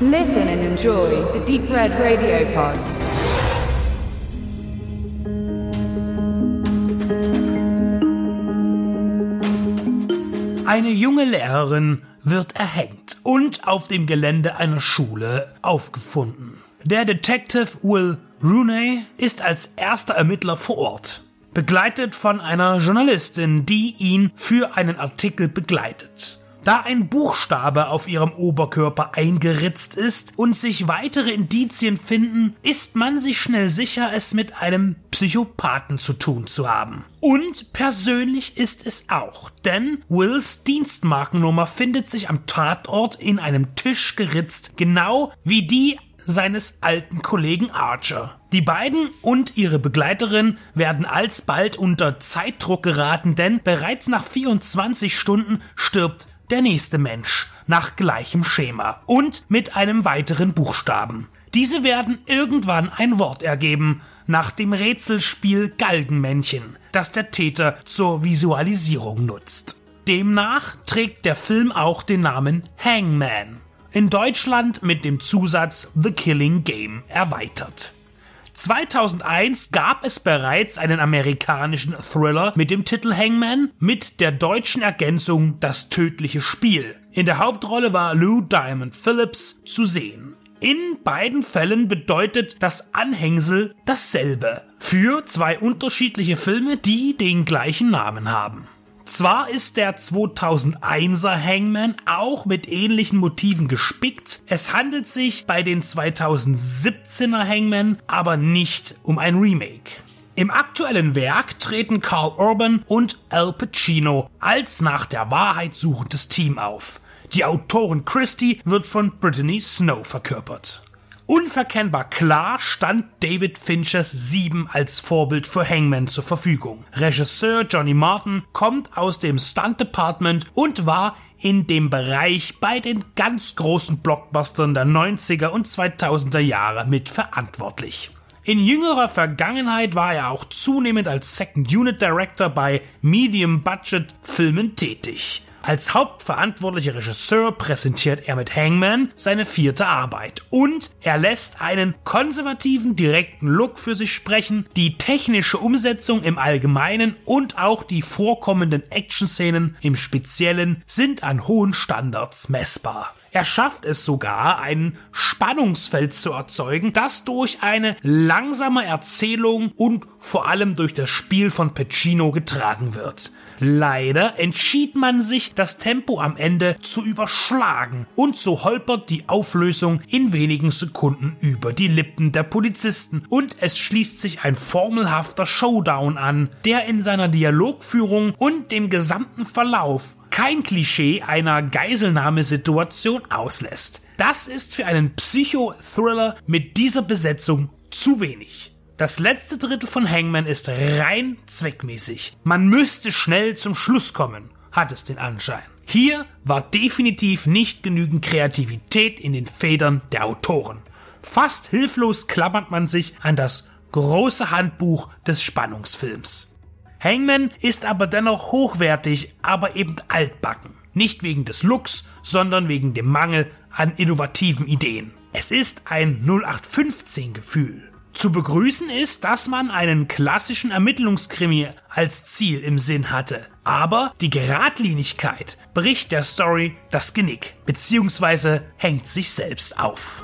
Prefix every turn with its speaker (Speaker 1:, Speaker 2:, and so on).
Speaker 1: Listen and enjoy the Deep Red Radio Pod.
Speaker 2: Eine junge Lehrerin wird erhängt und auf dem Gelände einer Schule aufgefunden. Der Detective Will Rooney ist als erster Ermittler vor Ort, begleitet von einer Journalistin, die ihn für einen Artikel begleitet. Da ein Buchstabe auf ihrem Oberkörper eingeritzt ist und sich weitere Indizien finden, ist man sich schnell sicher, es mit einem Psychopathen zu tun zu haben. Und persönlich ist es auch, denn Wills Dienstmarkennummer findet sich am Tatort in einem Tisch geritzt, genau wie die seines alten Kollegen Archer. Die beiden und ihre Begleiterin werden alsbald unter Zeitdruck geraten, denn bereits nach 24 Stunden stirbt der nächste Mensch nach gleichem Schema und mit einem weiteren Buchstaben. Diese werden irgendwann ein Wort ergeben, nach dem Rätselspiel Galgenmännchen, das der Täter zur Visualisierung nutzt. Demnach trägt der Film auch den Namen Hangman. In Deutschland mit dem Zusatz The Killing Game erweitert. 2001 gab es bereits einen amerikanischen Thriller mit dem Titel Hangman mit der deutschen Ergänzung Das tödliche Spiel. In der Hauptrolle war Lou Diamond Phillips zu sehen. In beiden Fällen bedeutet das Anhängsel dasselbe für zwei unterschiedliche Filme, die den gleichen Namen haben. Zwar ist der 2001er Hangman auch mit ähnlichen Motiven gespickt, es handelt sich bei den 2017er Hangman aber nicht um ein Remake. Im aktuellen Werk treten Carl Urban und Al Pacino als nach der Wahrheit suchendes Team auf. Die Autorin Christie wird von Brittany Snow verkörpert. Unverkennbar klar stand David Finchers Sieben als Vorbild für Hangman zur Verfügung. Regisseur Johnny Martin kommt aus dem Stunt Department und war in dem Bereich bei den ganz großen Blockbustern der 90er und 2000er Jahre mit verantwortlich. In jüngerer Vergangenheit war er auch zunehmend als Second Unit Director bei Medium Budget Filmen tätig. Als hauptverantwortlicher Regisseur präsentiert er mit Hangman seine vierte Arbeit und er lässt einen konservativen, direkten Look für sich sprechen, die technische Umsetzung im Allgemeinen und auch die vorkommenden Action-Szenen im Speziellen sind an hohen Standards messbar. Er schafft es sogar, ein Spannungsfeld zu erzeugen, das durch eine langsame Erzählung und vor allem durch das Spiel von Pacino getragen wird. Leider entschied man sich, das Tempo am Ende zu überschlagen und so holpert die Auflösung in wenigen Sekunden über die Lippen der Polizisten und es schließt sich ein formelhafter Showdown an, der in seiner Dialogführung und dem gesamten Verlauf kein Klischee einer Geiselnahmesituation auslässt. Das ist für einen Psycho-Thriller mit dieser Besetzung zu wenig. Das letzte Drittel von Hangman ist rein zweckmäßig. Man müsste schnell zum Schluss kommen, hat es den Anschein. Hier war definitiv nicht genügend Kreativität in den Federn der Autoren. Fast hilflos klammert man sich an das große Handbuch des Spannungsfilms. Hangman ist aber dennoch hochwertig, aber eben altbacken. Nicht wegen des Looks, sondern wegen dem Mangel an innovativen Ideen. Es ist ein 0815 Gefühl. Zu begrüßen ist, dass man einen klassischen Ermittlungskrimi als Ziel im Sinn hatte. Aber die Geradlinigkeit bricht der Story das Genick, beziehungsweise hängt sich selbst auf.